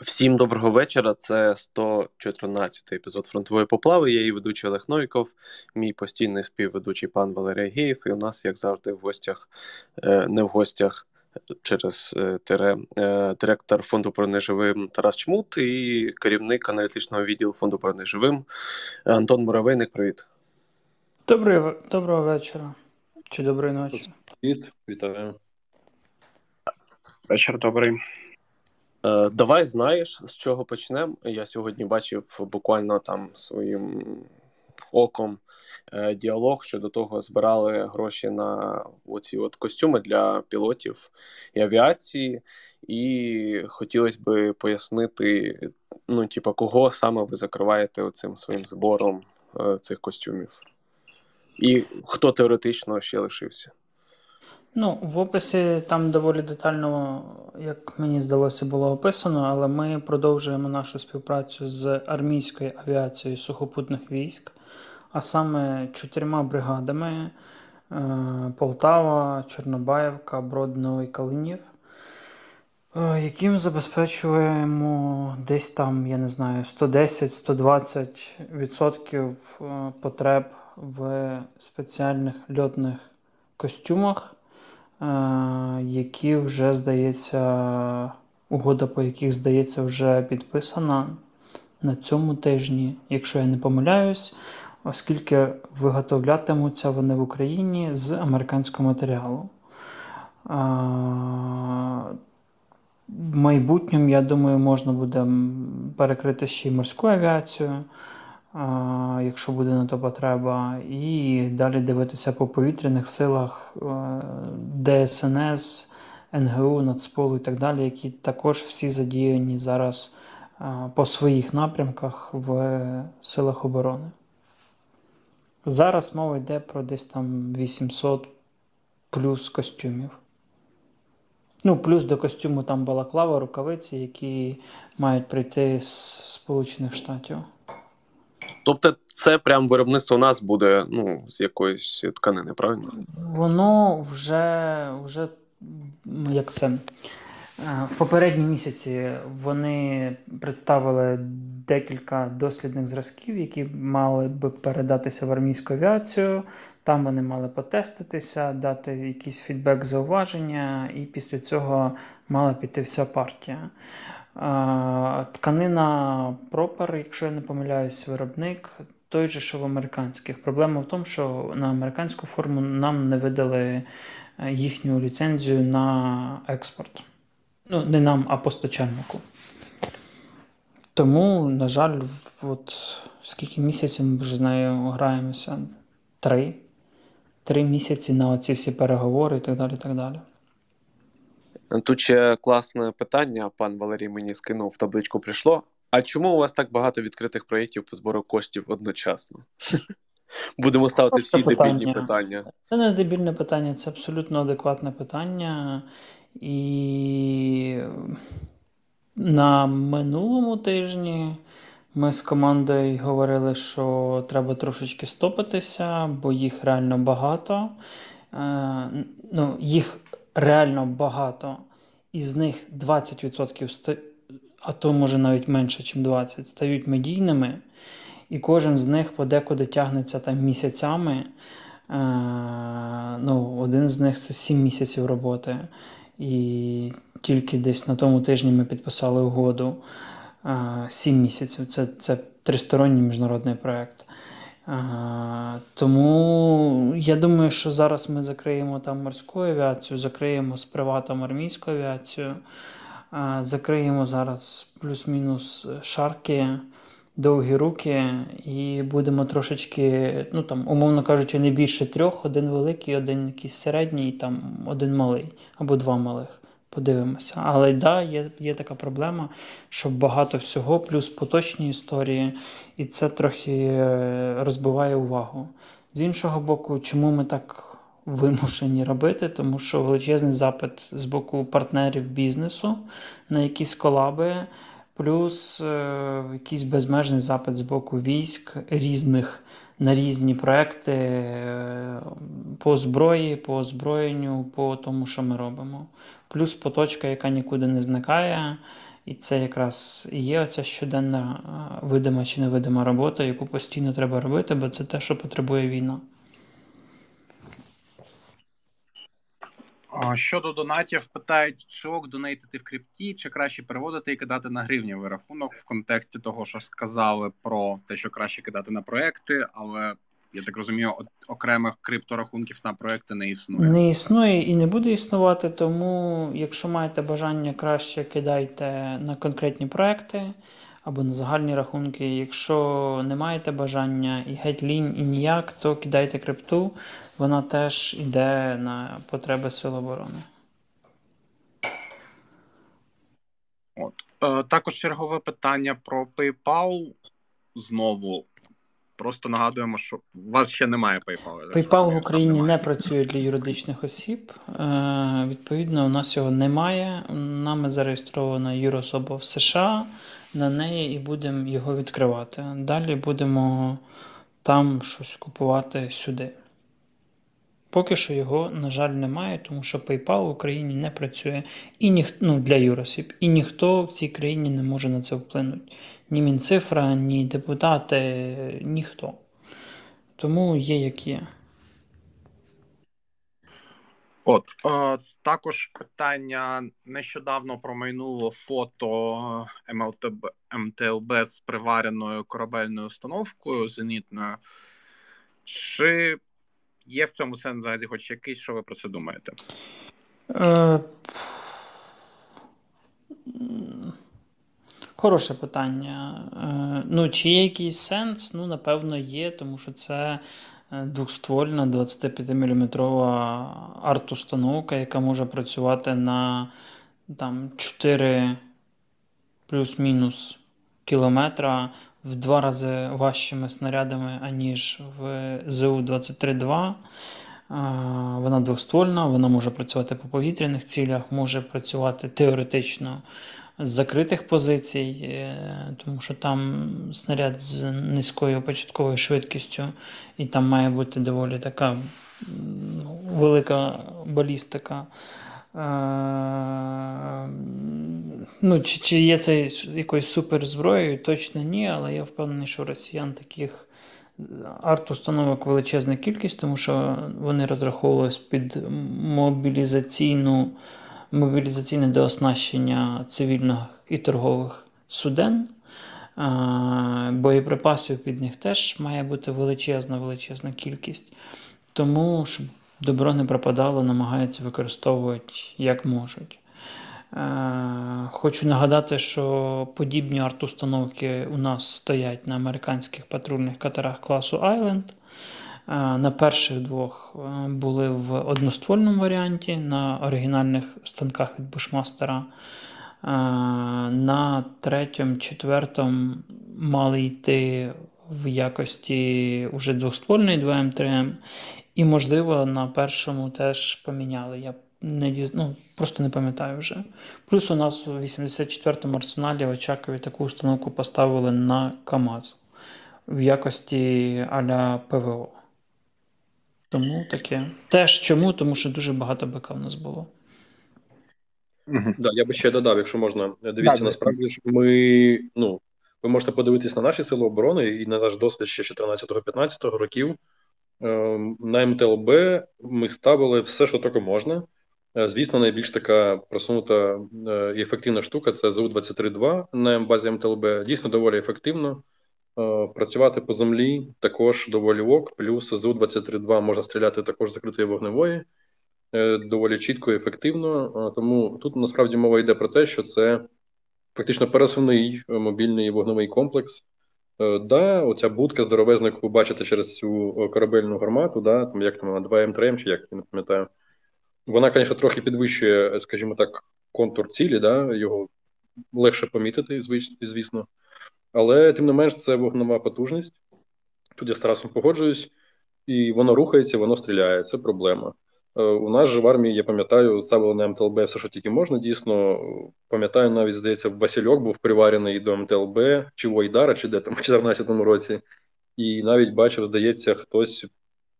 Всім доброго вечора. Це 114 епізод фронтової поплави. Я її ведучий Олег Новіков, мій постійний співведучий пан Валерій Геєв. І у нас, як завжди, в гостях, е, не в гостях через е, тире, е, директор фонду «Поверни живим Тарас Чмут і керівник аналітичного відділу фонду «Поверни живим Антон Муравейник. Привіт. Доброго, доброго вечора чи доброї ночі. Привіт, вітаю. Вечір добрий. Е, давай знаєш, з чого почнемо. Я сьогодні бачив буквально там своїм оком е, діалог щодо того, збирали гроші на оці от костюми для пілотів і авіації, і хотілося би пояснити, ну, типу, кого саме ви закриваєте оцим своїм збором е, цих костюмів, і хто теоретично ще лишився. Ну, в описі там доволі детально, як мені здалося, було описано, але ми продовжуємо нашу співпрацю з армійською авіацією сухопутних військ, а саме чотирма бригадами: е, Полтава, Чорнобаївка, Бродно і Калинів, е, яким забезпечуємо десь там, я не знаю, 110-120% е, потреб в спеціальних льотних костюмах. Які вже, здається, угода по яких, здається, вже підписана на цьому тижні, якщо я не помиляюсь, оскільки виготовлятимуться вони в Україні з американського матеріалу. В майбутньому, я думаю, можна буде перекрити ще й морську авіацію якщо буде на то потреба, і далі дивитися по повітряних силах е, ДСНС, НГУ, Нацполу і так далі, які також всі задіяні зараз по своїх напрямках в силах оборони. Зараз мова йде про десь там 800 плюс костюмів. Ну, плюс до костюму там балаклава, рукавиці, які мають прийти з Сполучених Штатів. Тобто, це прям виробництво у нас буде ну, з якоїсь тканини, правильно? Воно вже, вже як це. Е, в попередні місяці вони представили декілька дослідних зразків, які мали би передатися в армійську авіацію. Там вони мали потеститися, дати якийсь фідбек, зауваження, і після цього мала піти вся партія. Тканина пропер, якщо я не помиляюсь, виробник той же, що в американських. Проблема в тому, що на американську форму нам не видали е, їхню ліцензію на експорт. Ну, не нам, а постачальнику. Тому, на жаль, от скільки місяців ми вже з нею граємося? Три. Три місяці на оці всі переговори і так далі. так далі. Тут ще класне питання, пан Валерій мені скинув в табличку прийшло. А чому у вас так багато відкритих проєктів по збору коштів одночасно? Будемо ставити всі питання. дебільні питання. Це не дебільне питання, це абсолютно адекватне питання. І на минулому тижні ми з командою говорили, що треба трошечки стопитися, бо їх реально багато. Е, ну, Їх реально багато, із них 20%, а то може навіть менше, ніж 20%, стають медійними, і кожен з них подекуди тягнеться там місяцями. Е, ну, Один з них це 7 місяців роботи. І тільки десь на тому тижні ми підписали угоду. 7 е, місяців. Це це тристоронній міжнародний проєкт. Тому я думаю, що зараз ми закриємо там морську авіацію, закриємо з приватом армійську авіацію, закриємо зараз плюс-мінус шарки, довгі руки, і будемо трошечки, ну там, умовно кажучи, не більше трьох: один великий, один якийсь середній, там один малий або два малих. Подивимося. Але да, є є така проблема, що багато всього, плюс поточні історії, і це трохи е, розбиває увагу. З іншого боку, чому ми так вимушені робити? Тому що величезний запит з боку партнерів бізнесу на якісь колаби, плюс е, якийсь безмежний запит з боку військ різних на різні проекти е, по зброї, по озброєнню, по тому, що ми робимо. Плюс поточка, яка нікуди не зникає, І це якраз і є оця щоденна видима чи невидима робота, яку постійно треба робити, бо це те, що потребує війна. Щодо донатів, питають, чи ок донейтити в крипті, чи краще переводити і кидати на гривневий рахунок в контексті того, що сказали про те, що краще кидати на проекти, але я так розумію, окремих крипторахунків на проекти не існує. Не існує і не буде існувати. Тому, якщо маєте бажання, краще кидайте на конкретні проекти або на загальні рахунки. Якщо не маєте бажання і геть лінь, і ніяк, то кидайте крипту. Вона теж йде на потреби Сил оборони. От. Е, також чергове питання про PayPal. Знову. Просто нагадуємо, що у вас ще немає PayPal. PayPal в Україні не працює для юридичних осіб. Е, Відповідно, у нас його немає. Нами зареєстрована юрособа в США на неї і будемо його відкривати. Далі будемо там щось купувати сюди. Поки що його, на жаль, немає, тому що PayPal в Україні не працює і ніх, ну, для юросіб, і ніхто в цій країні не може на це вплинути. Ні Мінцифра, ні депутати, ніхто. Тому є як є. От е, також питання нещодавно промайнуло фото МЛТБ, МТЛБ з привареною корабельною установкою зенітною. Чи є в цьому сенс взагалі хоч якийсь, що ви про це думаєте? Е, Хороше питання. Е, ну, Чи є якийсь сенс? Ну, напевно, є, тому що це е, двохствольна 25-мм арт-установка, яка може працювати на там, 4 плюс-мінус кілометра в два рази важчими снарядами, аніж в ЗУ-23-2. Вона двоствольна, вона може працювати по повітряних цілях, може працювати теоретично з закритих позицій, е, тому що там снаряд з низькою початковою швидкістю, і там має бути доволі така велика балістика. Е, ну, Чи чи є це якоюсь суперзброєю? Точно ні, але я впевнений, що росіян таких арт-установок величезна кількість, тому що вони розраховувались під мобілізаційну, мобілізаційне дооснащення цивільних і торгових суден. Боєприпасів під них теж має бути величезна величезна кількість. Тому, щоб добро не пропадало, намагаються використовувати як можуть. Е, хочу нагадати, що подібні арт-установки у нас стоять на американських патрульних катерах класу Island. Е, на перших двох е, були в одноствольному варіанті на оригінальних станках від Bushmaster. На третьому, четвертому мали йти в якості уже двохствольної 2М3М. І, можливо, на першому теж поміняли. Я не діз... ну, просто не пам'ятаю вже. Плюс у нас в 84-му арсеналі в Очакові таку установку поставили на КАМАЗ в якості аля ПВО. Тому таке. Теж чому? Тому що дуже багато БК в нас було. Угу. Да, Я би ще додав, якщо можна. Дивіться, да, насправді ж ми, ну, ви можете подивитись на наші сили оборони і на наш досвід ще 14-15 років. Ем, на МТЛБ ми ставили все, що тільки можна. Е, звісно, найбільш така просунута е, і ефективна штука це ЗУ-23-2 на базі МТЛБ. Дійсно доволі ефективно. Е, працювати по землі також доволі ок. Плюс ЗУ-23-2 можна стріляти також закритої вогневої, доволі чітко і ефективно. Тому тут насправді мова йде про те, що це фактично пересувний мобільний вогневий комплекс. Да, оця будка здоровезна, яку ви бачите через цю корабельну гармату, да, там як там 2 М3М, чи як я не пам'ятаю. Вона, звісно, трохи підвищує, скажімо так, контур цілі, да, його легше помітити, звісно. Але тим не менш, це вогнева потужність. Тут я з Тарасом погоджуюсь, і воно рухається, воно стріляє. Це проблема. Е, у нас же в армії, я пам'ятаю, ставили на МТЛБ все, що тільки можна. Дійсно, пам'ятаю, навіть здається, Васильок був приварений до МТЛБ, чи Войдара, чи де там в 2014 році. І навіть бачив, здається, хтось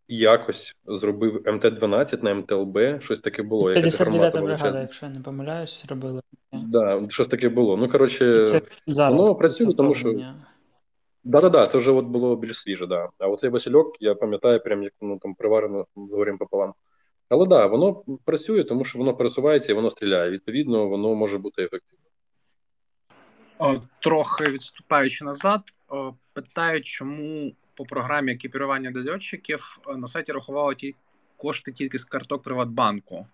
якось зробив МТ-12 на МТЛБ, щось таке було. 59-та бригада, якщо я не помиляюсь, робили. Так, да, щось таке було. Ну, коротше, це зараз воно працює, тому що. Да-да-да, це вже от було більш свіже, да. А оцей Васильок, я пам'ятаю, прям як ну, там приварено з горем пополам. Але да, воно працює, тому що воно пересувається і воно стріляє. Відповідно, воно може бути ефективним. Трохи відступаючи назад, питають, чому по програмі екіпірування для льотчиків на сайті рахували ті кошти тільки з карток Приватбанку.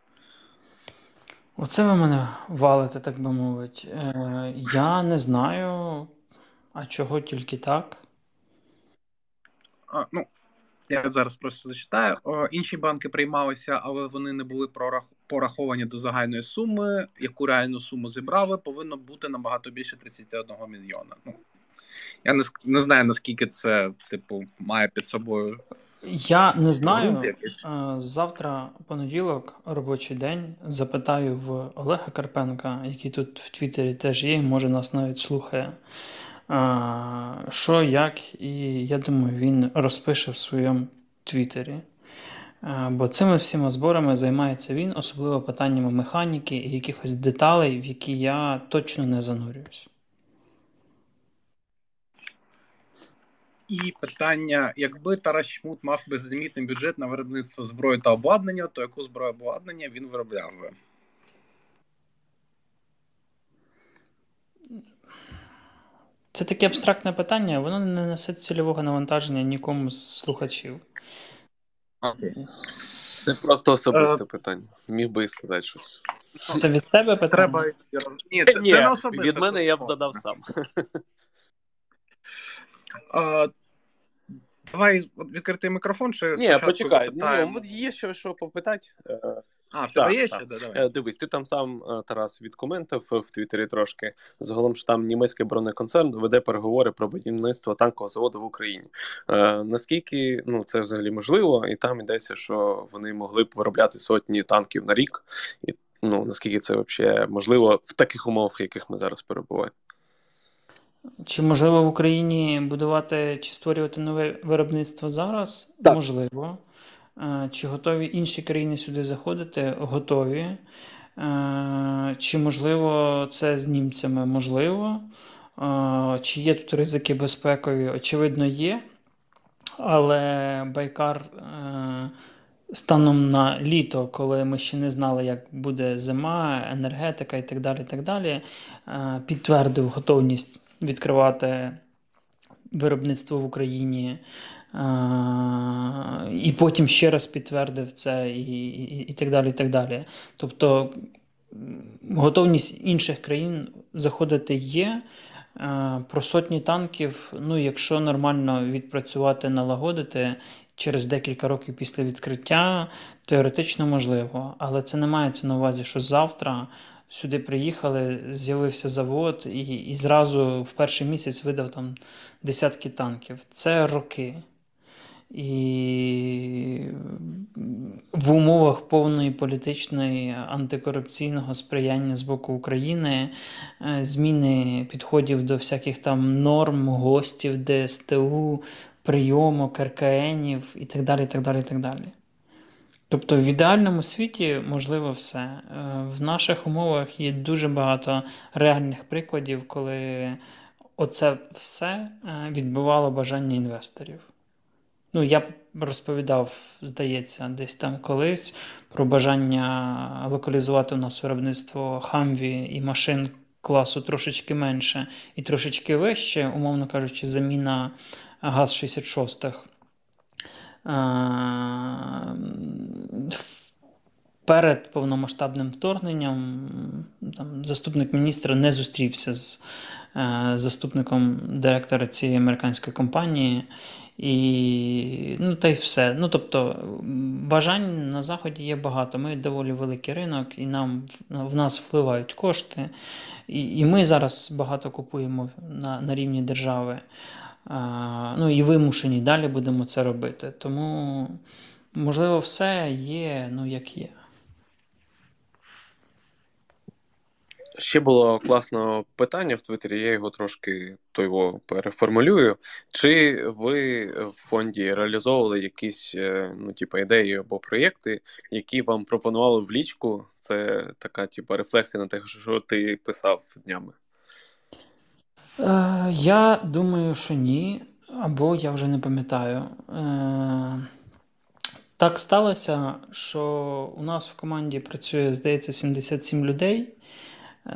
Оце ви мене валите, так би мовити. Е, Я не знаю, а чого тільки так. А, ну, Я зараз просто зачитаю. Інші банки приймалися, але вони не були пораховані до загальної суми. Яку реальну суму зібрали, повинно бути набагато більше 31 мільйона. Ну, Я не не знаю, наскільки це, типу, має під собою. Я не знаю. Е, завтра понеділок, робочий день. Запитаю в Олега Карпенка, який тут в Твіттері теж є, може нас навіть слухає. Що, як, і я думаю, він розпише в своєму Твіттері. Бо цими всіма зборами займається він, особливо питаннями механіки і якихось деталей, в які я точно не занурююсь. І питання: якби Тарас Чмут мав безлімітний бюджет на виробництво зброї та обладнання, то яку зброю обладнання він виробляв би? Це таке абстрактне питання, воно не несе цільового навантаження нікому з слухачів. Це просто особисте uh, питання. Міг би і сказати щось. Це від тебе питання? Треба... Ні, це, Ні, це не Від мене я б задав сам. Uh, давай відкрити мікрофон. чи Ні, почекай. Ну, Є що, що попитати. А, в тебе є ще? Да, давай. Е, дивись, ти там сам, е, Тарас, відкоментив в Твіттері трошки. Загалом, що там німецький бронеконцерн веде переговори про будівництво танкового заводу в Україні. Е, Наскільки ну, це взагалі можливо, і там йдеться, що вони могли б виробляти сотні танків на рік. І ну, наскільки це взагалі можливо в таких умовах, в яких ми зараз перебуваємо? Чи можливо в Україні будувати чи створювати нове виробництво зараз? Так. Можливо. Е, чи готові інші країни сюди заходити? Готові. Е, чи можливо це з німцями? Можливо. Е, чи є тут ризики безпекові? Очевидно, є. Але Байкар станом на літо, коли ми ще не знали, як буде зима, енергетика і так далі, і так далі, підтвердив готовність відкривати виробництво в Україні. І потім ще раз підтвердив це, і, і, і так далі. і так далі. Тобто готовність інших країн заходити є. Про сотні танків, ну, якщо нормально відпрацювати, налагодити через декілька років після відкриття, теоретично можливо. Але це не мається на увазі, що завтра сюди приїхали, з'явився завод і і зразу в перший місяць видав там десятки танків. Це роки. І в умовах повної політичної антикорупційного сприяння з боку України, е, зміни підходів до всяких там норм, гостів, ДСТУ, прийомок, РКНів і так далі. і так далі, і так далі. Тобто в ідеальному світі можливо все. Е, в наших умовах є дуже багато реальних прикладів, коли оце все е, відбивало бажання інвесторів. Ну, я розповідав, здається, десь там колись про бажання локалізувати у нас виробництво хамві і машин класу трошечки менше і трошечки вище, умовно кажучи, заміна ГАЗ-66. Перед повномасштабним вторгненням там, заступник міністра не зустрівся з е, заступником директора цієї американської компанії. І ну, та й все. Ну, тобто, бажань на Заході є багато. Ми доволі великий ринок, і нам в нас впливають кошти. І і ми зараз багато купуємо на, на рівні держави. Ну і вимушені далі будемо це робити. Тому, можливо, все є, ну як є. Ще було класне питання в Твіттері, я його трошки то його переформулюю. Чи ви в фонді реалізовували якісь е, ну, типу, ідеї або проєкти, які вам пропонували в лічку? Це така, типу, рефлексія на те, що ти писав днями? Е, Я думаю, що ні. Або я вже не пам'ятаю. Е, Так сталося, що у нас в команді працює, здається, 77 людей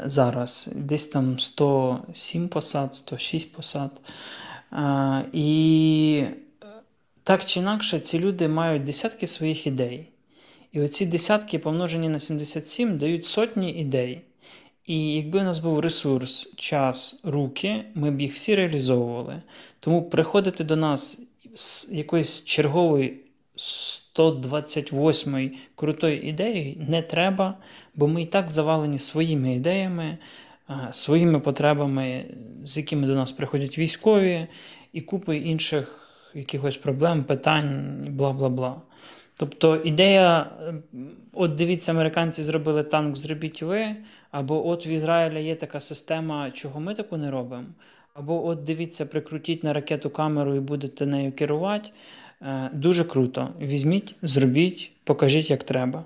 зараз. Десь там 107 посад, 106 посад. І так чи інакше, ці люди мають десятки своїх ідей. І оці десятки, помножені на 77, дають сотні ідей. І якби у нас був ресурс, час, руки, ми б їх всі реалізовували. Тому приходити до нас з якоїсь чергової 128 крутої ідеї не треба, бо ми і так завалені своїми ідеями, своїми потребами, з якими до нас приходять військові, і купою інших якихось проблем, питань, бла бла бла. Тобто ідея, от дивіться, американці зробили танк, зробіть ви, або от в Ізраїлі є така система, чого ми таку не робимо. Або от дивіться, прикрутіть на ракету камеру і будете нею керувати. Е, дуже круто. Візьміть, зробіть, покажіть, як треба.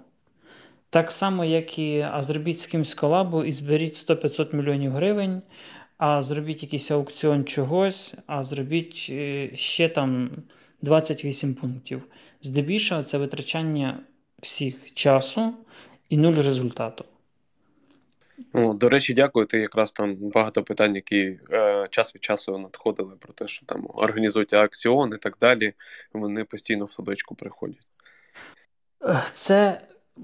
Так само, як і а зробіть з кимсь колабу і зберіть 100-500 мільйонів гривень, а зробіть якийсь аукціон чогось, а зробіть е, ще там 28 пунктів. Здебільшого це витрачання всіх часу і нуль результату. Ну, До речі, дякую. Ти якраз там багато питань, які е, час від часу надходили про те, що там організують акціон і так далі. Вони постійно в садочку приходять. Це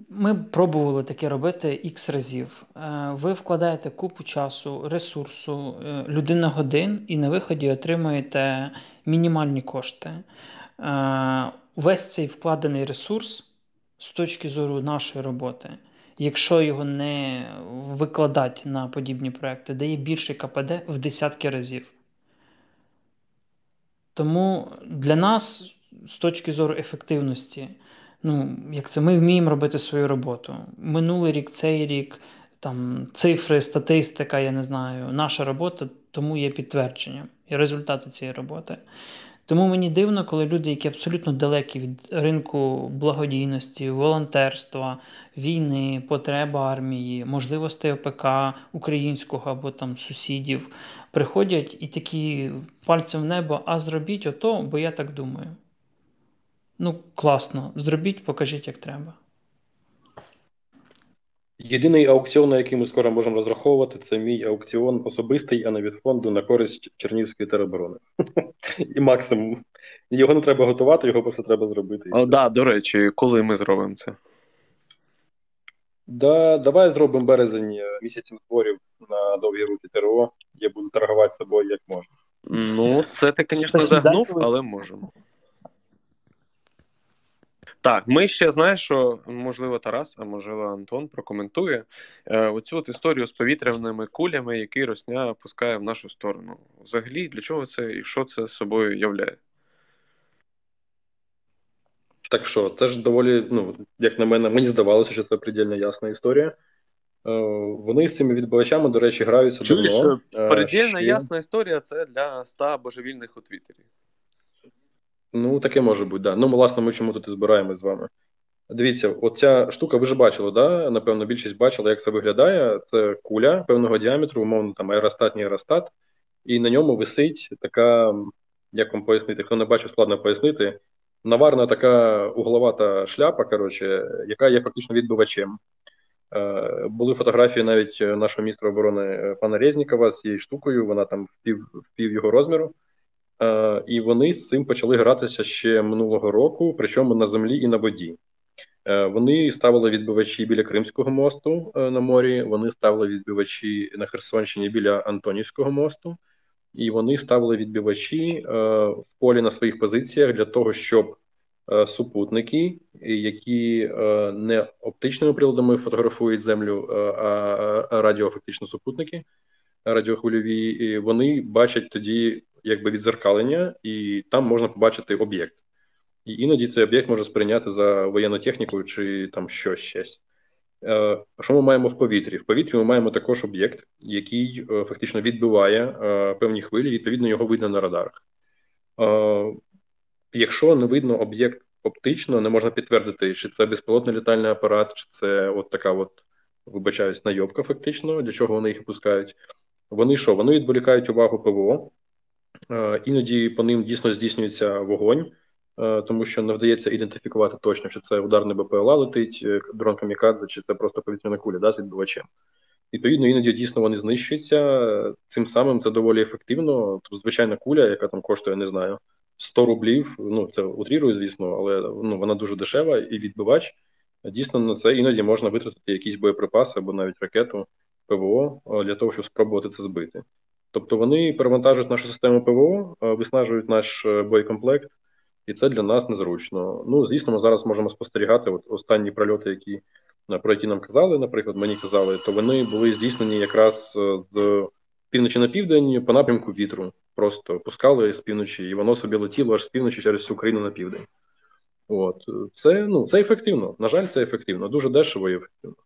ми пробували таке робити ікс разів. Е, ви вкладаєте купу часу, ресурсу, е, людина годин, і на виході отримуєте мінімальні кошти. Весь цей вкладений ресурс з точки зору нашої роботи якщо його не викладати на подібні проекти, дає більше КПД в десятки разів. Тому для нас, з точки зору ефективності, ну, як це ми вміємо робити свою роботу. Минулий рік, цей рік, там цифри, статистика, я не знаю, наша робота тому є підтвердженням і результати цієї роботи. Тому мені дивно, коли люди, які абсолютно далекі від ринку благодійності, волонтерства, війни, потреби армії, можливостей ОПК українського або там сусідів, приходять і такі пальцем в небо, а зробіть ото, бо я так думаю. Ну, класно, зробіть, покажіть, як треба. Єдиний аукціон, на який ми скоро можемо розраховувати, це мій аукціон особистий, а не від фонду на користь Чернівської тероборони. І максимум. Його не треба готувати, його просто треба зробити. Так, да, до речі, коли ми зробимо це? Да, Давай зробимо березень е, місяцем зборів на довгі руки ТРО. Я буду торгувати собою як можна. Ну, це ти, звісно, загнув, але можемо. Так, ми ще знаєш, що можливо Тарас, а можливо Антон прокоментує е, оцю от історію з повітряними кулями, які Росня пускає в нашу сторону. Взагалі, для чого це і що це собою являє? Так що, це ж доволі, ну, як на мене, мені здавалося, що це предельно ясна історія. Е, вони з цими відбувачами, до речі, граються Чуєш, давно. Е, предельно ще... ясна історія це для ста божевільних у Твіттері. Ну, таке може бути, да. Ну, власне, ми чому тут і збираємось з вами. Дивіться, оця штука, ви ж бачили, да? Напевно, більшість бачила, як це виглядає. Це куля певного діаметру, умовно, там аеростатній аеростат, і на ньому висить така, як вам пояснити, хто не бачив, складно пояснити. Наварна така угловата шляпа, коротше, яка є фактично відбивачем. Е, були фотографії навіть нашого міністра оборони е, пана Резнікова з цією штукою, вона там впів, впів його розміру. Е, і вони з цим почали гратися ще минулого року, причому на землі і на воді. Е, вони ставили відбивачі біля Кримського мосту е, на морі. Вони ставили відбивачі на Херсонщині біля Антонівського мосту, і вони ставили відбивачі в полі на своїх позиціях для того, щоб супутники, які не оптичними приладами фотографують землю, а радіофактично супутники радіохвильові, вони бачать тоді якби відзеркалення, і там можна побачити об'єкт. І іноді цей об'єкт може сприйняти за воєнну техніку чи там щось щось. Що ми маємо в повітрі? В повітрі ми маємо також об'єкт, який фактично відбиває певні хвилі, відповідно, його видно на радарах. Якщо не видно об'єкт оптично, не можна підтвердити, чи це безпілотний літальний апарат, чи це от така от, вибачаюсь, найобка, фактично, для чого вони їх пускають. Вони що? Вони відволікають увагу ПВО, іноді по ним дійсно здійснюється вогонь. Е, тому що не вдається ідентифікувати точно, чи це ударний БПЛА летить, е, дрон камікадзе, чи це просто повітряна куля да, з відбивачем. Відповідно, іноді дійсно вони знищуються. Цим самим це доволі ефективно. Тобто, звичайна куля, яка там коштує, не знаю, 100 рублів. Ну це утрірую, звісно, але ну вона дуже дешева і відбивач. Дійсно, на це іноді можна витратити якісь боєприпаси або навіть ракету ПВО для того, щоб спробувати це збити. Тобто вони перевантажують нашу систему ПВО, виснажують наш е, боєкомплект і це для нас незручно. Ну, звісно, ми зараз можемо спостерігати от останні прольоти, які про які нам казали, наприклад, мені казали, то вони були здійснені якраз е, з півночі на південь по напрямку вітру. Просто пускали з півночі, і воно собі летіло аж з півночі через всю Україну на південь. От це ну це ефективно. На жаль, це ефективно, дуже дешево і ефективно.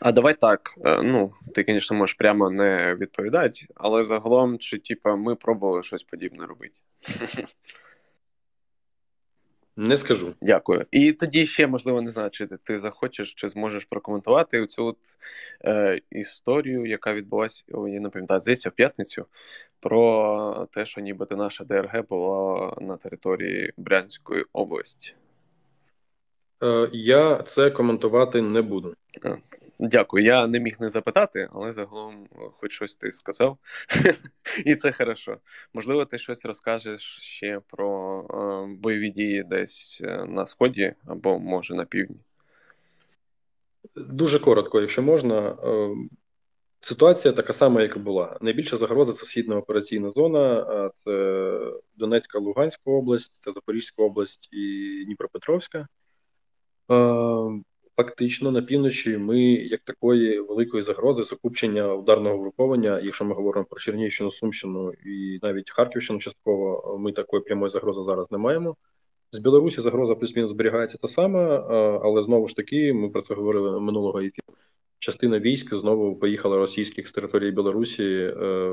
А давай так. Е, ну, ти, звісно, можеш прямо не відповідати, але загалом, чи типа ми пробували щось подібне робити? Не скажу. Дякую. І тоді ще, можливо, не знаю, чи ти захочеш, чи зможеш прокоментувати цю от, е, історію, яка відбулася, я не пам'ятаю, здається, в п'ятницю, про те, що нібито наша ДРГ була на території Брянської області. Е, Я це коментувати не буду. Дякую. Я не міг не запитати, але загалом, е, хоч щось ти сказав, і це хорошо. Можливо, ти щось розкажеш ще про е, бойові дії десь е, на сході або може на півдні. Дуже коротко, якщо можна. Е, ситуація така сама, як і була. Найбільша загроза це східна операційна зона, це Донецька, Луганська область, це Запорізька область і Дніпропетровська. Фактично на півночі ми як такої великої загрози закупчення ударного груповання, якщо ми говоримо про Чернігівщину, Сумщину і навіть Харківщину, частково ми такої прямої загрози зараз не маємо. З Білорусі загроза плюс-мінус зберігається та сама, але знову ж таки, ми про це говорили минулого ефіру. Частина військ знову поїхала російських з території Білорусі е,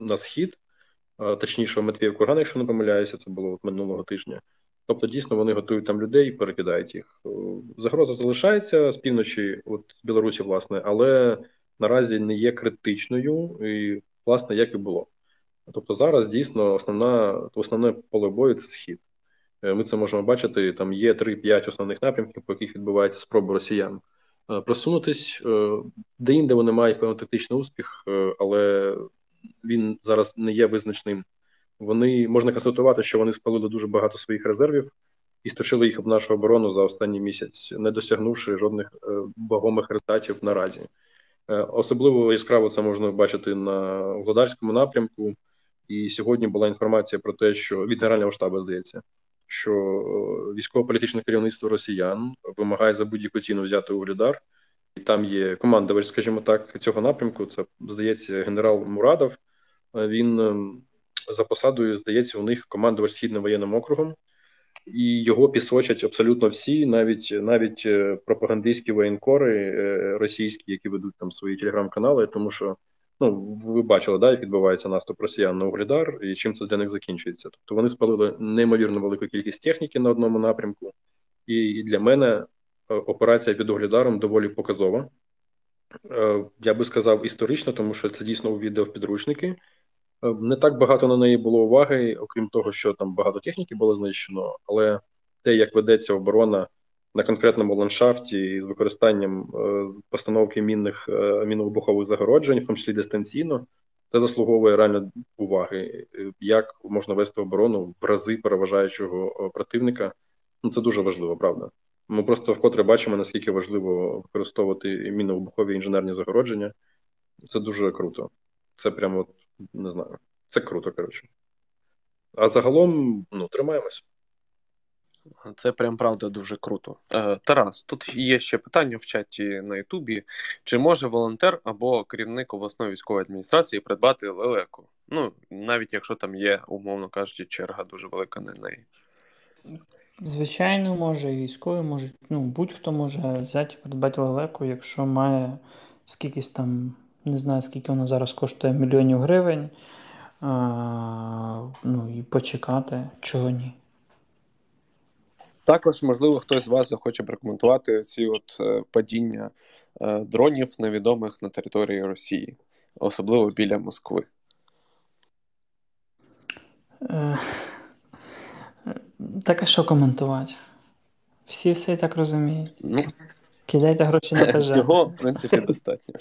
на схід, точніше, в Матвіїв Курган, якщо не помиляюся, це було минулого тижня. Тобто, дійсно, вони готують там людей і перекидають їх. Е, загроза залишається з півночі, от з Білорусі, власне, але наразі не є критичною, і, власне, як і було. Тобто, зараз дійсно основна основне поле бою це схід. Е, ми це можемо бачити. Там є 3-5 основних напрямків, по яких відбувається спроба росіян е, просунутись, де-інде вони мають певний тактичний успіх, але він зараз не є визначним. Вони можна констатувати, що вони спалили дуже багато своїх резервів і сточили їх об нашу оборону за останній місяць, не досягнувши жодних е, вагомих результатів наразі. Е, особливо яскраво це можна бачити на Владарському напрямку. І сьогодні була інформація про те, що від Генерального штабу здається, що е, військово-політичне керівництво росіян вимагає за будь-яку ціну взяти Углідар. І там є командувач, скажімо так, цього напрямку. Це здається генерал Мурадов. Він ем, за посадою, здається, у них командувач східним воєнним округом, і його пісочать абсолютно всі, навіть навіть е, пропагандистські воєнкори е, російські, які ведуть там свої телеграм-канали, тому що ну ви бачили, да, як відбувається наступ росіян на Углідар, і чим це для них закінчується. Тобто вони спалили неймовірно велику кількість техніки на одному напрямку, і для мене е, операція під Углідаром доволі показова. Я би сказав історично, тому що це дійсно у відео в підручники. Е, не так багато на неї було уваги, окрім того, що там багато техніки було знищено, але те, як ведеться оборона на конкретному ландшафті з використанням е, постановки мінних е, міновибухових загороджень, в тому числі дистанційно, це заслуговує реально уваги. Як можна вести оборону в рази переважаючого противника? Ну це дуже важливо, правда. Ми просто вкотре бачимо, наскільки важливо використовувати міновибухові інженерні загородження. Це дуже круто. Це прямо не знаю. Це круто, коротше. А загалом, ну, тримаємось. Це прям правда дуже круто. Е, Тарас, тут є ще питання в чаті на Ютубі: чи може волонтер або керівник обласної військової адміністрації придбати лелеку? Ну, навіть якщо там є, умовно кажучи, черга дуже велика на неї. Звичайно, може, і військові можуть, ну, будь-хто може взяти і придбати лелеку, якщо має скількись там, не знаю, скільки вона зараз коштує мільйонів гривень. А, ну і почекати, чого ні. Також, можливо, хтось з вас захоче прокоментувати ці от е, падіння е, дронів невідомих на території Росії, особливо біля Москви. Е, так а що коментувати? Всі все і так розуміють. Ну, Кидайте гроші на ПЖ. Цього, в принципі, достатньо.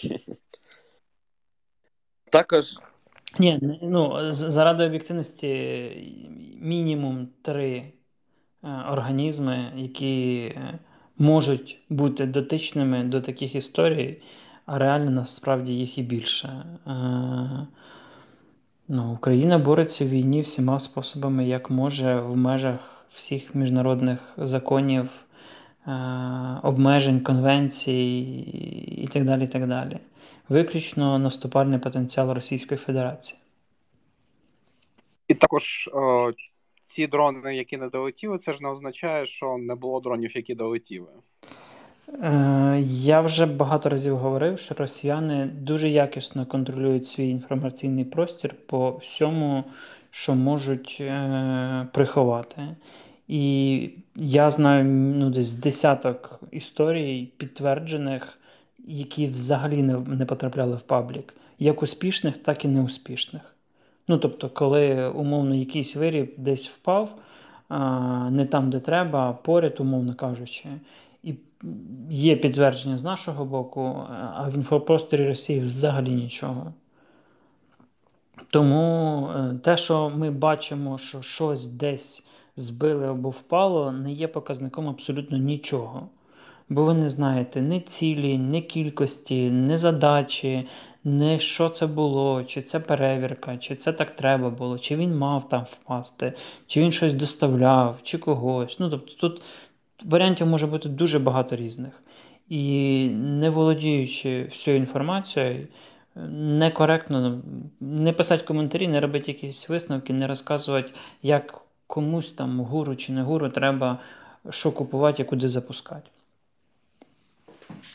Також. Ні, ну, заради об'єктивності, мінімум три Е, організми, які е, можуть бути дотичними до таких історій, а реально насправді їх і більше. Е, ну, Україна бореться в війні всіма способами, як може, в межах всіх міжнародних законів, обмежень, конвенцій і так далі. і так далі. Виключно наступальний потенціал Російської Федерації. І також ці дрони, які не долетіли, це ж не означає, що не було дронів, які долетіли. Е, я вже багато разів говорив, що росіяни дуже якісно контролюють свій інформаційний простір по всьому, що можуть е, приховати. І я знаю ну, десь десяток історій підтверджених, які взагалі не, не потрапляли в паблік, як успішних, так і неуспішних. Ну, тобто, коли умовно якийсь виріб десь впав, не там, де треба, а поряд, умовно кажучи, і є підтвердження з нашого боку, а в інфопросторі Росії взагалі нічого. Тому е, те, що ми бачимо, що щось десь збили або впало, не є показником абсолютно нічого. Бо ви не знаєте ні цілі, ні кількості, ні задачі, не що це було, чи це перевірка, чи це так треба було, чи він мав там впасти, чи він щось доставляв, чи когось. Ну, тобто тут варіантів може бути дуже багато різних. І не володіючи всією інформацією, некоректно не писати коментарі, не робити якісь висновки, не розказувати, як комусь там гуру чи не гуру треба що купувати і куди запускати.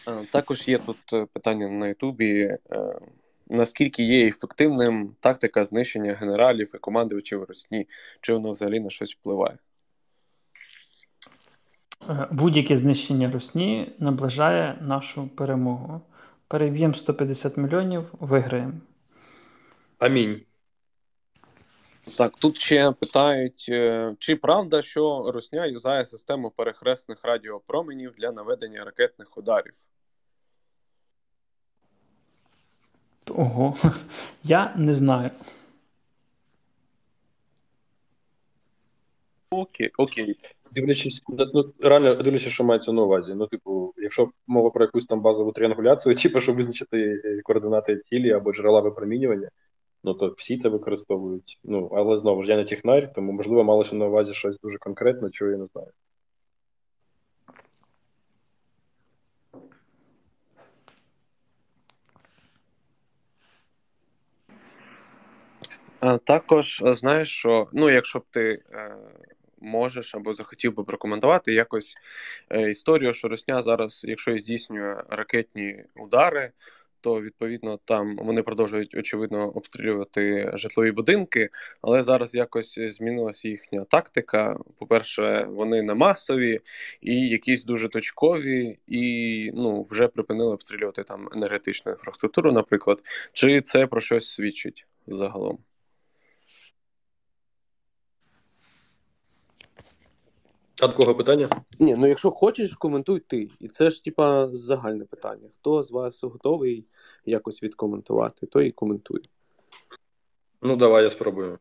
Е, також є тут е, питання на Ютубі. Е, наскільки є ефективним тактика знищення генералів і командувачів Росні? Чи воно взагалі на щось впливає? Будь-яке знищення Росні наближає нашу перемогу. Переб'ємо 150 мільйонів, виграємо. Амінь. Так, тут ще питають, чи правда, що Росня юзає систему перехресних радіопроменів для наведення ракетних ударів? Ого, я не знаю. Окей, окей. Дивлячись, ну реально дивлячись, що мається на увазі. Ну, типу, якщо мова про якусь там базову тріангуляцію, типу, щоб визначити е, координати тілі або джерела випромінювання, ну то всі це використовують. Ну, але знову ж я не технарь, тому можливо малося на увазі щось дуже конкретне, чого я не знаю. Також е, знаєш, що ну, якщо б ти е, можеш або захотів би прокоментувати якось е, історію, що Росня зараз, якщо здійснює ракетні удари, то відповідно там вони продовжують очевидно обстрілювати житлові будинки, але зараз якось змінилася їхня тактика. По-перше, вони не масові і якісь дуже точкові, і ну вже припинили обстрілювати там енергетичну інфраструктуру, наприклад. Чи це про щось свідчить загалом? А до кого питання? Ні, ну якщо хочеш, коментуй ти. І це ж типа загальне питання. Хто з вас готовий якось відкоментувати, той і коментує. Ну, давай я спробую.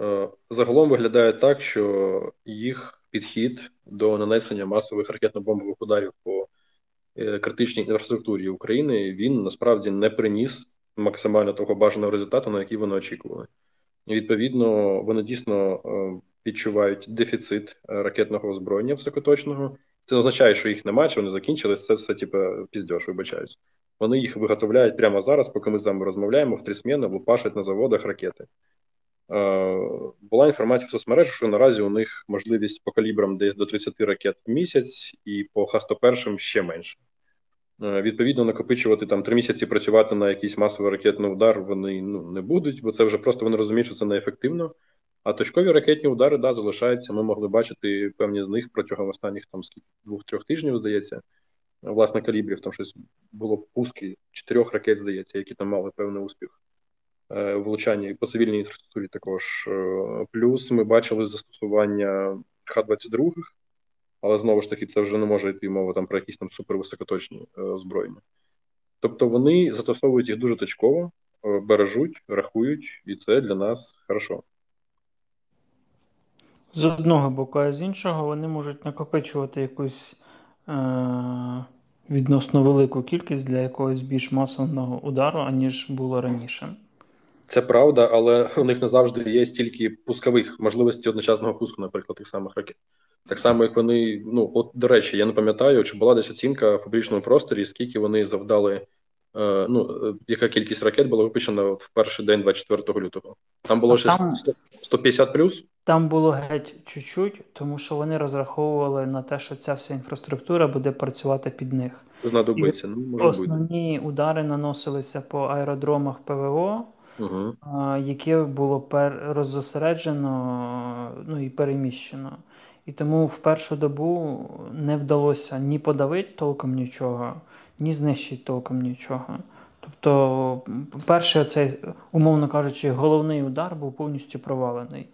Е, загалом виглядає так, що їх підхід до нанесення масових ракетно-бомбових ударів по е, критичній інфраструктурі України він насправді не приніс максимально того бажаного результату, на який вони очікували. І відповідно, вони дійсно е, відчувають дефіцит е, ракетного озброєння високоточного. Це не означає, що їх немає, що вони закінчились. Це все типу, піздьош, вибачаюсь. Вони їх виготовляють прямо зараз, поки ми з вами розмовляємо в три сміни, лупашать на заводах ракети. Була інформація в соцмережах, що наразі у них можливість по калібрам десь до 30 ракет в місяць, і по Х-101 ще менше. Відповідно, накопичувати там три місяці працювати на якийсь масовий ракетний удар вони ну, не будуть, бо це вже просто вони розуміють, що це неефективно. А точкові ракетні удари да, залишаються. Ми могли бачити певні з них протягом останніх там двох-трьох тижнів, здається, власне, калібрів. Там щось було пуски чотирьох ракет, здається, які там мали певний успіх. Е, влучання по цивільній інфраструктурі також. Е, плюс ми бачили застосування Х-22, але знову ж таки, це вже не може йти мова там про якісь там супервисокоточні е, озброєння. Тобто вони застосовують їх дуже точково, бережуть, рахують, і це для нас хорошо. З одного боку, а з іншого, вони можуть накопичувати якусь е- відносно велику кількість для якогось більш масового удару, аніж було раніше. Це правда, але у них не завжди є стільки пускових можливостей одночасного пуску, наприклад, тих самих ракет. Так само, як вони, ну от до речі, я не пам'ятаю, чи була десь оцінка в публічному просторі, скільки вони завдали Е, ну, е, яка кількість ракет була випущена в перший день 24 лютого? Там було ще 150 плюс? Там було геть чуть-чуть, тому що вони розраховували на те, що ця вся інфраструктура буде працювати під них. Знадобиться. ну, може Основні бути. удари наносилися по аеродромах ПВО, угу. яке було пер... роззосереджено ну, і переміщено. І тому в першу добу не вдалося ні подавити толком нічого, ні знищити толком нічого. Тобто, перший цей, умовно кажучи, головний удар був повністю провалений.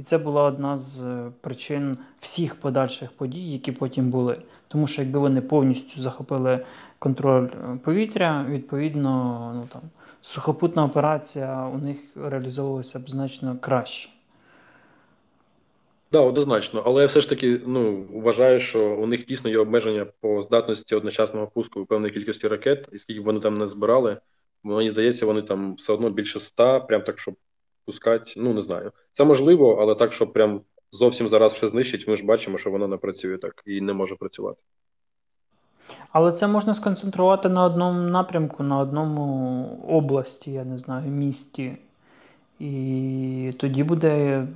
І це була одна з е, причин всіх подальших подій, які потім були. Тому що якби вони повністю захопили контроль е, повітря, відповідно, ну там сухопутна операція у них реалізовувалася б значно краще. Да, однозначно, але я все ж таки ну вважаю, що у них дійсно є обмеження по здатності одночасного пуску певної кількості ракет, і скільки вони там не збирали, мені здається, вони там все одно більше ста, прям так, щоб пускати. Ну не знаю. Це можливо, але так, щоб прям зовсім зараз все знищить, ми ж бачимо, що воно не працює так і не може працювати. Але це можна сконцентрувати на одному напрямку, на одному області, я не знаю, місті. І тоді буде,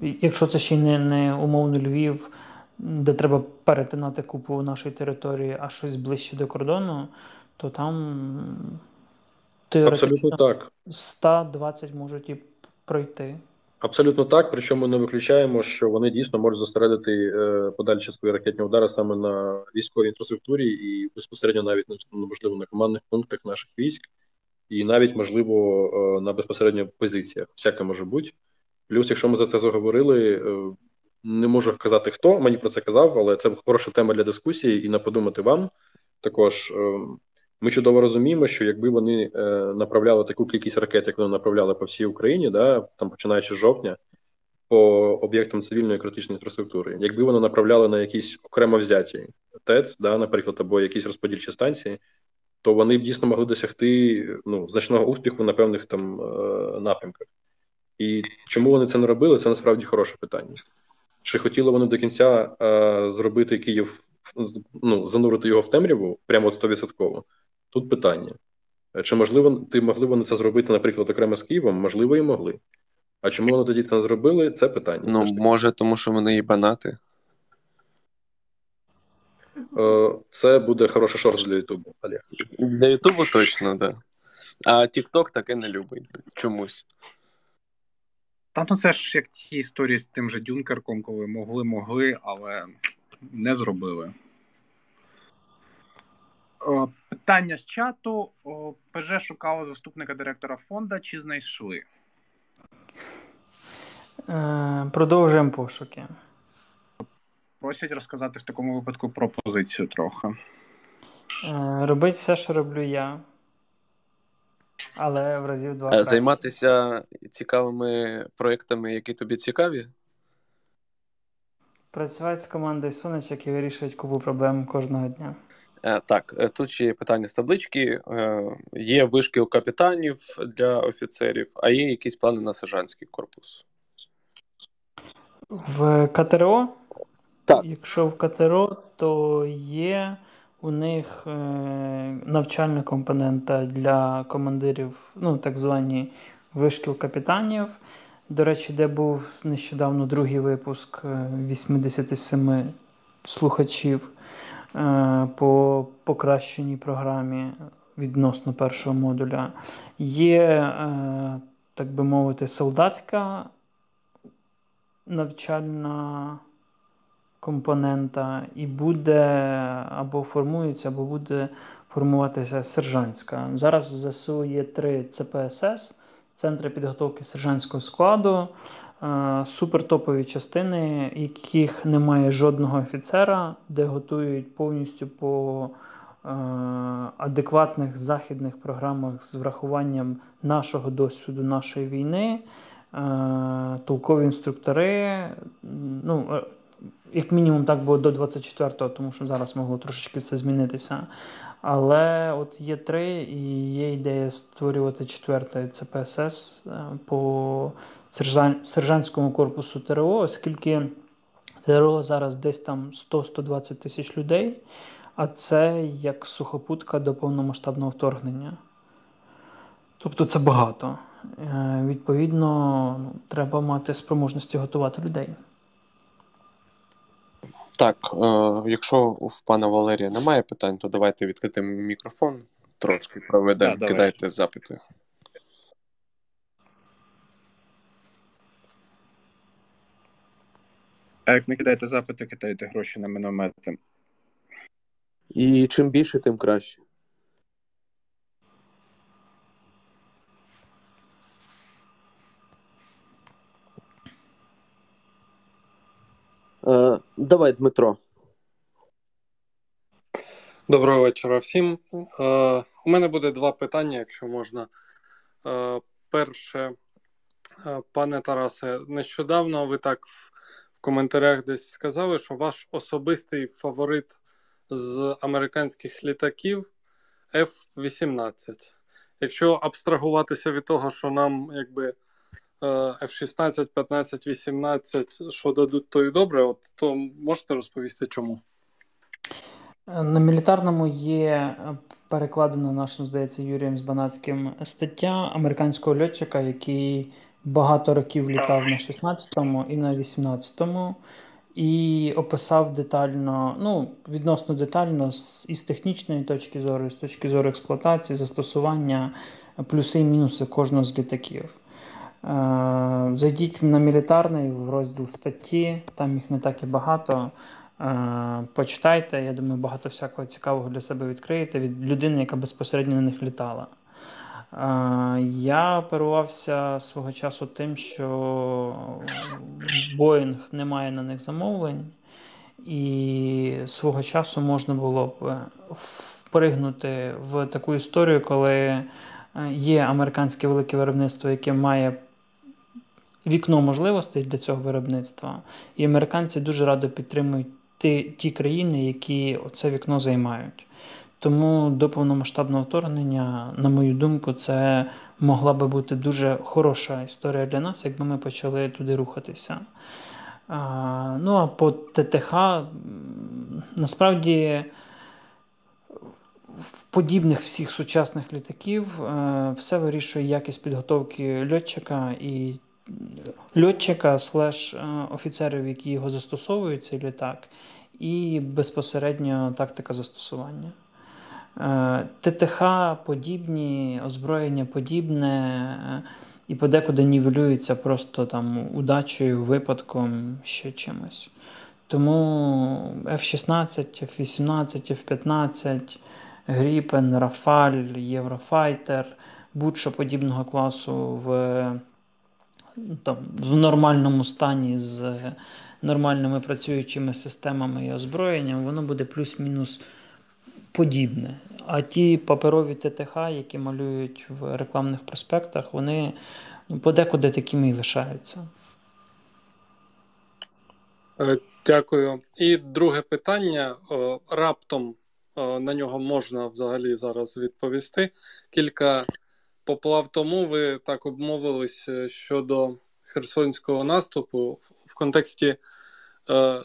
якщо це ще не, не умовно Львів, де треба перетинати купу нашої території, а щось ближче до кордону, то там теоретично так. 120 можуть і пройти. Абсолютно так. Причому не виключаємо, що вони дійсно можуть зосередити е, подальші свої ракетні удари саме на військовій інфраструктурі і безпосередньо навіть ну, можливо на командних пунктах наших військ і навіть, можливо, е, на безпосередньо позиціях. Всяке може бути. Плюс, якщо ми за це заговорили, е, не можу казати хто мені про це казав, але це хороша тема для дискусії, і на подумати вам також. Е, ми чудово розуміємо, що якби вони направляли таку кількість ракет, як вони направляли по всій Україні, да, там починаючи з жовтня, по об'єктам цивільної критичної інфраструктури, якби вони направляли на якісь окремо взяті ТЕЦ, да, наприклад, або якісь розподільчі станції, то вони б дійсно могли досягти ну, значного успіху на певних там е, напрямках. І чому вони це не робили, це насправді хороше питання. Чи хотіли вони до кінця е, зробити Київ, ну, занурити його в темряву прямо от 100%? Тут питання. Чи можливо ти могли вони це зробити, наприклад, окремо з Києвом? Можливо, і могли. А чому вони тоді це не зробили? Це питання. Ну, може, тому що вони і банати. Е, це буде хороший шорт для Ютубу. Олег. Для Ютубу точно, так. Да. А TikTok таке не любить чомусь. Та ну це ж як ті історії з тим же Дюнкерком, коли могли, могли, але не зробили. О, питання з чату. О, ПЖ шукало заступника директора фонду. Чи знайшли? Е, Продовжуємо пошуки. Просять розказати в такому випадку про позицію трохи. Е, робить все, що роблю я. Але в разів два. Е, займатися цікавими проєктами, які тобі цікаві. Працювати з командою сонечок і вирішувати купу проблем кожного дня. Е, так, тут ще є питання з таблички. Є вишки у капітанів для офіцерів, а є якісь плани на сержантський корпус. В КТРО так. Якщо в КТРО, то є у них е, навчальна компонента для командирів, ну так звані вишкіл капітанів, До речі, де був нещодавно другий випуск 87 е, слухачів е, по покращеній програмі відносно першого модуля. Є, е, так би мовити, солдатська навчальна компонента, і буде або формується, або буде формуватися сержантська. Зараз в ЗСУ є три ЦПСС, центри підготовки сержантського складу, супертопові частини, яких немає жодного офіцера, де готують повністю по е, адекватних західних програмах з врахуванням нашого досвіду нашої війни. Е, толкові інструктори. ну, як мінімум, так було до 24-го, тому що зараз могло трошечки все змінитися. Але от є три, і є ідея створювати четвертий ЦПСС е, по сержантському корпусу ТРО, оскільки ТРО зараз десь там 100-120 тисяч людей, а це як сухопутка до повномасштабного вторгнення. Тобто це багато. Е, відповідно, ну, треба мати спроможності готувати людей. Так, е, якщо в пана Валерія немає питань, то давайте відкрити мікрофон трошки проведемо, да, кидайте запити. А як не кидайте запити, кидайте гроші на міномети. І чим більше, тим краще. Давай, Дмитро. Доброго вечора всім. Е, У мене буде два питання, якщо можна. Е, Перше, е, пане Тарасе, нещодавно ви так в коментарях десь сказали, що ваш особистий фаворит з американських літаків F-18. Якщо абстрагуватися від того, що нам якби F-16, 15, 18, що дадуть, то і добре, от то можете розповісти чому? На мілітарному є перекладена нашим, здається, Юрієм Збанацьким стаття американського льотчика, який багато років літав на 16-му і на 18-му, і описав детально, ну, відносно детально з, із технічної точки зору, з точки зору експлуатації, застосування, плюси і мінуси кожного з літаків. Е, зайдіть на мілітарний в розділ статті, там їх не так і багато. Е, почитайте, я думаю, багато всякого цікавого для себе відкриєте від людини, яка безпосередньо на них літала. Е, я оперувався свого часу тим, що Боїнг не має на них замовлень, і свого часу можна було б впригнути в таку історію, коли є американське велике виробництво, яке має вікно можливостей для цього виробництва, і американці дуже радо підтримують ті, ті країни, які це вікно займають. Тому до повномасштабного вторгнення, на мою думку, це могла би бути дуже хороша історія для нас, якби ми почали туди рухатися. А, Ну а по ТТХ насправді в подібних всіх сучасних літаків е, все вирішує якість підготовки льотчика і льотчика слеш е, офіцерів, які його застосовують, цей літак, і безпосередньо тактика застосування. Е, ТТХ подібні, озброєння подібне, е, і подекуди нівелюється просто там удачею, випадком, ще чимось. Тому F-16, F-18, F-15, Гріпен, Рафаль, Єврофайтер, будь-що подібного класу в там, в нормальному стані з нормальними працюючими системами і озброєнням, воно буде плюс-мінус подібне. А ті паперові ТТХ, які малюють в рекламних проспектах, вони ну, подекуди такими і лишаються. Е, дякую. І друге питання. Раптом на нього можна взагалі зараз відповісти. Кілька поплав тому ви так обмовились е, щодо херсонського наступу в контексті е,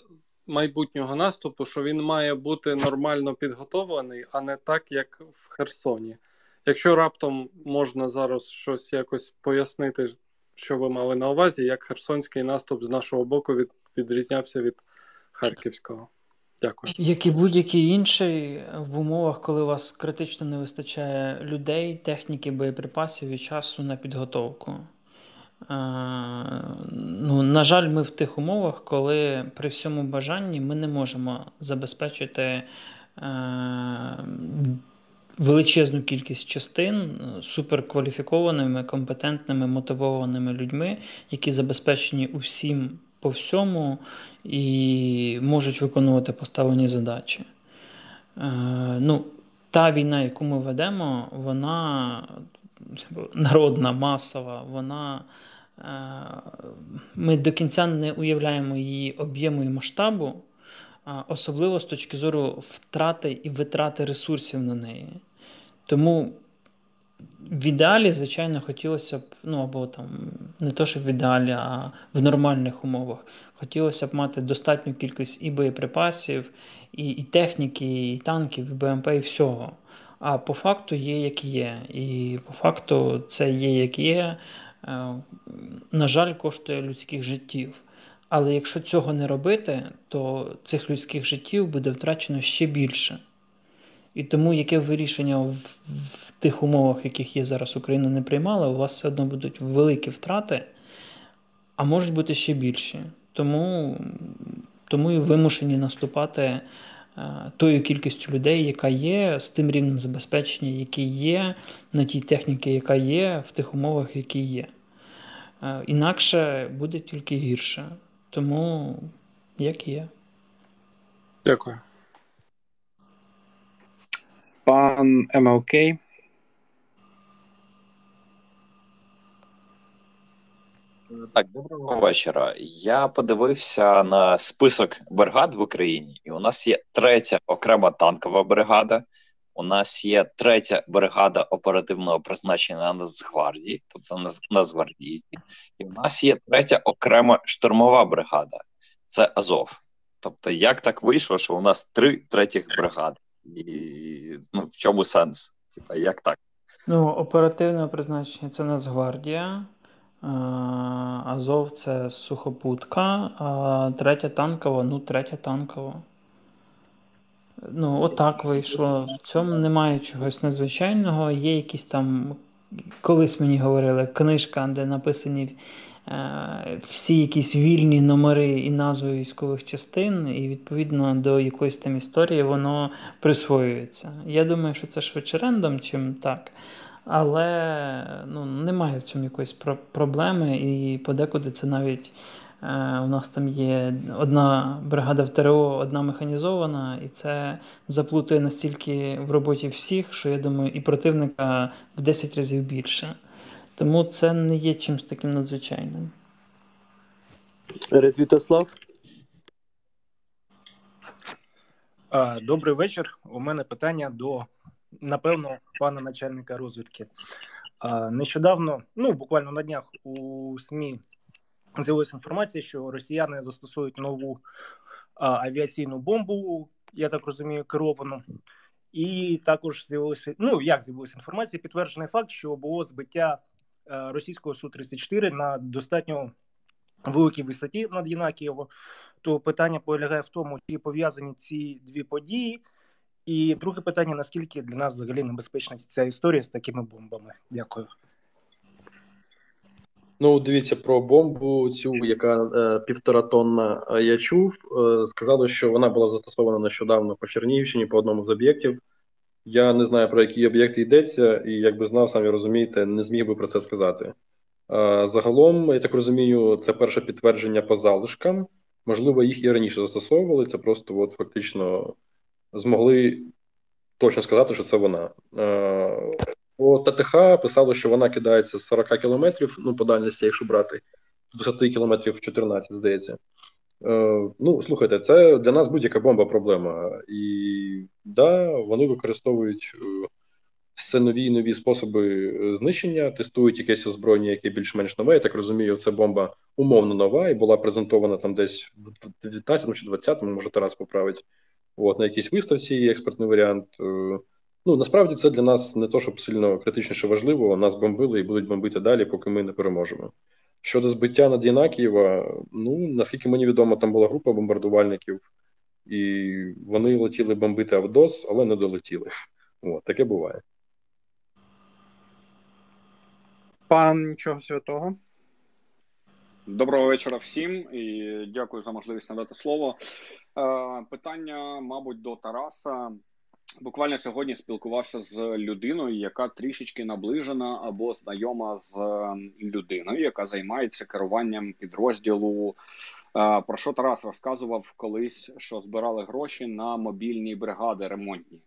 майбутнього наступу, що він має бути нормально підготовлений, а не так, як в Херсоні. Якщо раптом можна зараз щось якось пояснити, що ви мали на увазі, як Херсонський наступ з нашого боку від, відрізнявся від Харківського. Дякую. Як і будь-який інший в умовах, коли у вас критично не вистачає людей, техніки, боєприпасів і часу на підготовку. Ну, На жаль, ми в тих умовах, коли при всьому бажанні ми не можемо забезпечити е, величезну кількість частин суперкваліфікованими, компетентними, мотивованими людьми, які забезпечені усім по всьому і можуть виконувати поставлені задачі. Е, ну, Та війна, яку ми ведемо, вона народна, масова, вона. Е, ми до кінця не уявляємо її об'єму і масштабу, особливо з точки зору втрати і витрати ресурсів на неї. Тому в ідеалі, звичайно, хотілося б, ну або там не то, що в ідеалі, а в нормальних умовах. Хотілося б мати достатню кількість і боєприпасів, і і техніки, і танків, і БМП, і всього. А по факту є, як є. І по факту це є, як є. Е, на жаль, коштує людських життів. Але якщо цього не робити, то цих людських життів буде втрачено ще більше. І тому яке вирішення в, в тих умовах, яких є зараз Україна не приймала, у вас все одно будуть великі втрати, а можуть бути ще більші. Тому тому і вимушені наступати е, тою кількістю людей, яка є, з тим рівнем забезпечення, який є, на тій техніці, яка є, в тих умовах, які є. Е, інакше буде тільки гірше. Тому як є. Дякую. Пан МЛК. Так, доброго вечора. Я подивився на список бригад в Україні, і у нас є третя окрема танкова бригада. У нас є третя бригада оперативного призначення на Нацгвардії, тобто Нацгвардійці, і в нас є третя окрема штурмова бригада це Азов. Тобто, як так вийшло, що у нас три третіх бригади? І ну, в чому сенс? Типа, як так? Ну, оперативне призначення це Нацгвардія, Азов це сухопутка, а третя танкова, ну, третя танкова. Ну, отак вийшло. В цьому немає чогось надзвичайного. Є якісь там, колись мені говорили, книжка, де написані всі якісь вільні номери і назви військових частин, і відповідно до якоїсь там історії воно присвоюється. Я думаю, що це швидше рендом, чим так. Але ну, немає в цьому якоїсь проблеми, і подекуди це навіть е, у нас там є одна бригада в ТРО, одна механізована, і це заплутує настільки в роботі всіх, що я думаю, і противника в 10 разів більше. Тому це не є чимось таким надзвичайним. Редвітослав. Добрий вечір. У мене питання до, напевно, пана начальника розвідки. Нещодавно, ну буквально на днях у СМІ з'явилася інформація, що росіяни застосують нову авіаційну бомбу, я так розумію, керовану. І також з'явилося, ну як з'явилася інформація, підтверджений факт, що було збиття російського су 34 на достатньо великій висоті над Єнакієво, то питання полягає в тому, чи пов'язані ці дві події. І друге питання: наскільки для нас взагалі небезпечна ця історія з такими бомбами? Дякую. Ну, дивіться про бомбу, цю, яка е, півтора тонна. Е, я чув. Е, сказали, що вона була застосована нещодавно по Чернігівщині по одному з об'єктів. Я не знаю про які об'єкти йдеться, і якби знав, самі розумієте, не зміг би про це сказати. Загалом, я так розумію, це перше підтвердження по залишкам. Можливо, їх і раніше застосовували. Це просто от фактично змогли точно сказати, що це вона. По ТТХ писало, що вона кидається з 40 кілометрів, ну, по дальності, якщо брати, з 20 кілометрів 14, здається. Е, ну, слухайте, це для нас будь-яка бомба проблема. І да, вони використовують е, все нові і нові способи е, знищення, тестують якесь озброєння, яке більш-менш нове. Я так розумію, це бомба умовно нова і була презентована там десь в 19 чи 20 може Тарас поправить. От, на якійсь виставці є експертний варіант. Ну насправді це для нас не то, щоб сильно критичніше важливо. Нас бомбили і будуть бомбити далі, поки ми не переможемо. Щодо збиття над Янакієва, ну наскільки мені відомо, там була група бомбардувальників, і вони летіли бомбити Авдос, але не долетіли. От, таке буває. Пан нічого святого. Доброго вечора всім і дякую за можливість надати слово. Е, питання, мабуть, до Тараса. Буквально сьогодні спілкувався з людиною, яка трішечки наближена або знайома з ем, людиною, яка займається керуванням підрозділу. Е, про що Тарас розказував колись, що збирали гроші на мобільні бригади ремонтні.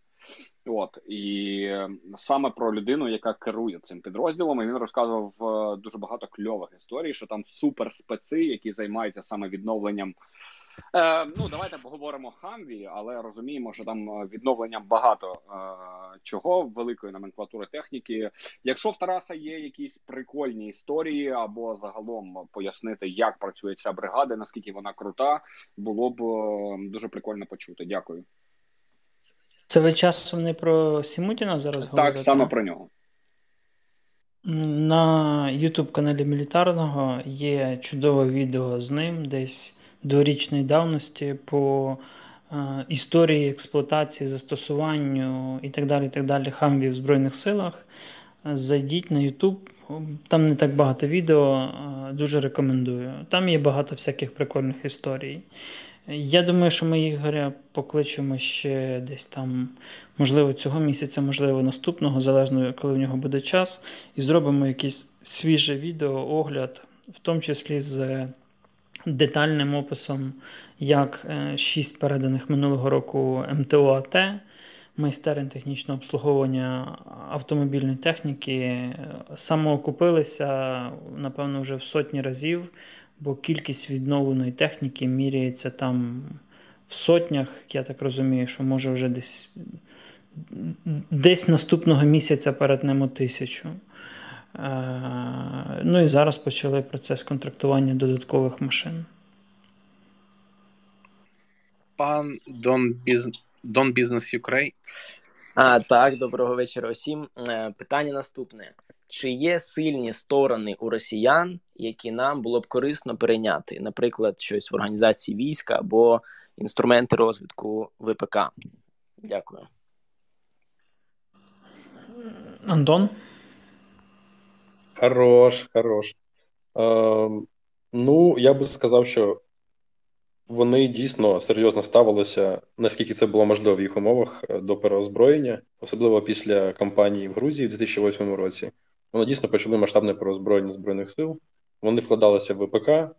От і саме про людину, яка керує цим підрозділом, і він розказував е, дуже багато кльових історій, що там суперспеци, які займаються саме відновленням. Е, Ну, давайте поговоримо Хамві, але розуміємо, що там е, відновленням багато е, чого великої номенклатури техніки. Якщо в Тараса є якісь прикольні історії, або загалом пояснити, як працює ця бригада, наскільки вона крута, було б е, дуже прикольно почути. Дякую. Це ви часом не про Сімутіна зараз так, говорите? Так, саме про нього. На YouTube каналі Мілітарного є чудове відео з ним десь дворічної давності по е, історії експлуатації, застосуванню і так далі, і так далі хамвів в Збройних силах. Зайдіть на YouTube, там не так багато відео, е, дуже рекомендую. Там є багато всяких прикольних історій. Я думаю, що ми Ігоря покличемо ще десь там, можливо, цього місяця, можливо, наступного, залежно коли в нього буде час, і зробимо якесь свіже відео, огляд, в тому числі з детальним описом, як е, шість переданих минулого року МТО АТ, майстерень технічного обслуговування автомобільної техніки, е, самоокупилися, напевно, вже в сотні разів бо кількість відновленої техніки міряється там в сотнях. Я так розумію, що може вже десь десь наступного місяця перетнемо тисячу. Е, ну і зараз почали процес контрактування додаткових машин. Пан Дон Біз... Дон Бізнес Юкрей. А, так, доброго вечора усім. Е, питання наступне: чи є сильні сторони у росіян, які нам було б корисно перейняти, наприклад, щось в організації війська або інструменти розвитку ВПК? Дякую. Антон? Хорош, хорош. Е, ну, я би сказав, що вони дійсно серйозно ставилися, наскільки це було можливо в їх умовах е, до переозброєння, особливо після кампанії в Грузії в 2008 році. Вони дійсно почали масштабне переозброєння збройних сил. Вони вкладалися в ВПК, е,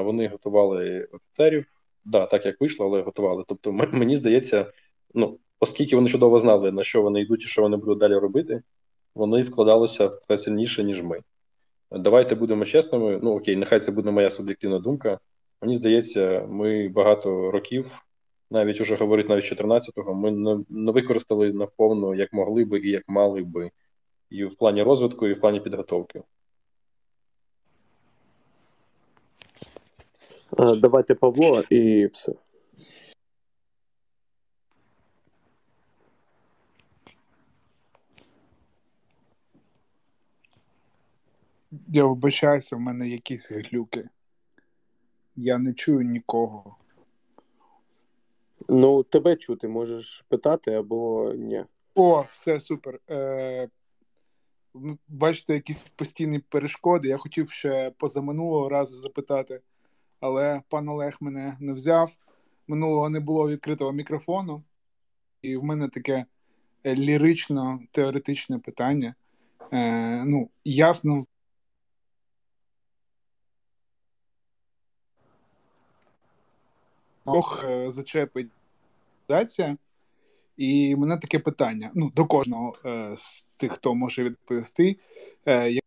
вони готували офіцерів. Да, так як вийшло, але готували. Тобто, мені здається, ну оскільки вони чудово знали, на що вони йдуть і що вони будуть далі робити, вони вкладалися в це сильніше, ніж ми. Давайте будемо чесними. Ну окей, нехай це буде моя суб'єктивна думка. Мені здається, ми багато років, навіть уже говорить навіть 14-го, ми не, не використали наповно, як могли би і як мали би, і в плані розвитку, і в плані підготовки. Давайте Павло і все. Я вибачаюся, в мене якісь глюки. Я не чую нікого. Ну, тебе чути, можеш питати або ні. О, все супер. Е, Бачите, якісь постійні перешкоди. Я хотів ще позаминулого разу запитати, але пан Олег мене не взяв. Минулого не було відкритого мікрофону, і в мене таке лірично теоретичне питання. Е, Ну, ясно, Ох, е, зачепить І мене таке питання: ну, до кожного е, з тих, хто може відповісти. Е,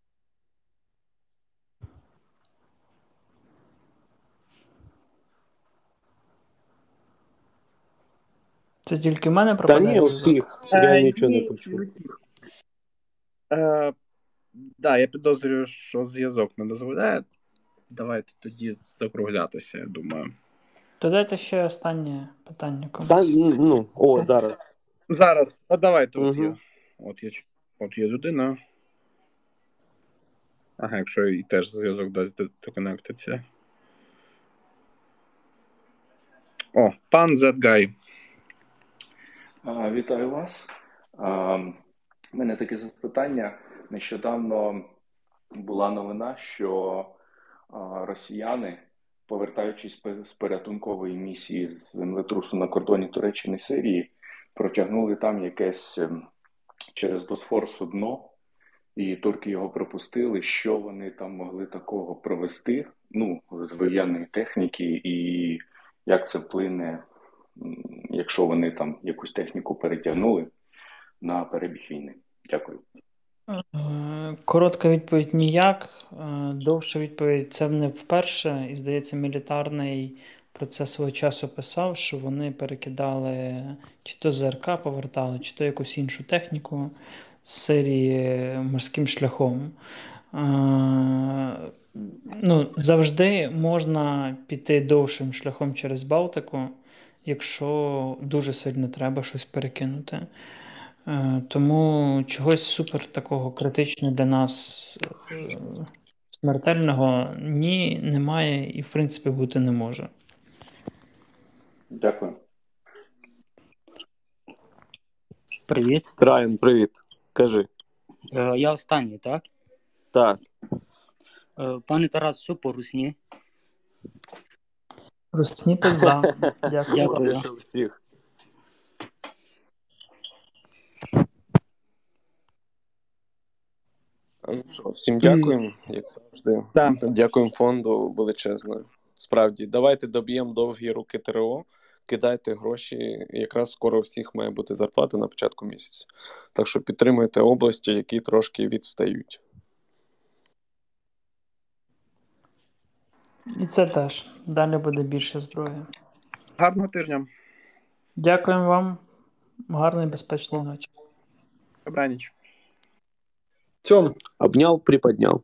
Це тільки в мене пропадає? Та ні, усіх. Я е, нічого не почув. Е, да, я підозрюю, що зв'язок не дозволяє. Давайте тоді закруглятися, я думаю. Додайте ще останнє питання. комусь. Та, ну, О, зараз. Зараз. От давайте. Угу. От є от є, от є людина. Ага, якщо і теж зв'язок дасть доконектитися. О, пан Зетгай. Вітаю вас. У мене таке запитання. Нещодавно була новина, що росіяни, повертаючись з порятункової місії з землетрусу на кордоні Туреччини і Сирії, протягнули там якесь ем, через Босфор судно, і турки його пропустили. Що вони там могли такого провести? Ну, з воєнної техніки, і як це вплине, якщо вони там якусь техніку перетягнули на перебіг війни? Дякую. Е, коротка відповідь ніяк. Е, довша відповідь це не вперше. І, здається, мілітарний про це свого часу писав, що вони перекидали чи то ЗРК повертали, чи то якусь іншу техніку з Сирії морським шляхом. Е, ну, Завжди можна піти довшим шляхом через Балтику, якщо дуже сильно треба щось перекинути. Е, тому чогось супер такого критичного для нас е, смертельного ні, немає і, в принципі, бути не може. Дякую. Привіт. Райан, привіт. Кажи. Е, Я останній, так? Так. Е, Пане Тарас, що по русні? Русні пизда. Дякую. Дякую. всіх. Ну що, всім дякуємо, як завжди. Так. Дякуємо фонду величезно. Справді, давайте доб'ємо довгі руки ТРО, кидайте гроші. Якраз скоро у всіх має бути зарплата на початку місяця. Так що підтримуйте області, які трошки відстають. І це теж. Далі буде більше зброї. Гарного тижня. Дякуємо вам. Гарної безпечної ночі. Добраніч. Цьом. Обнял, приподняв.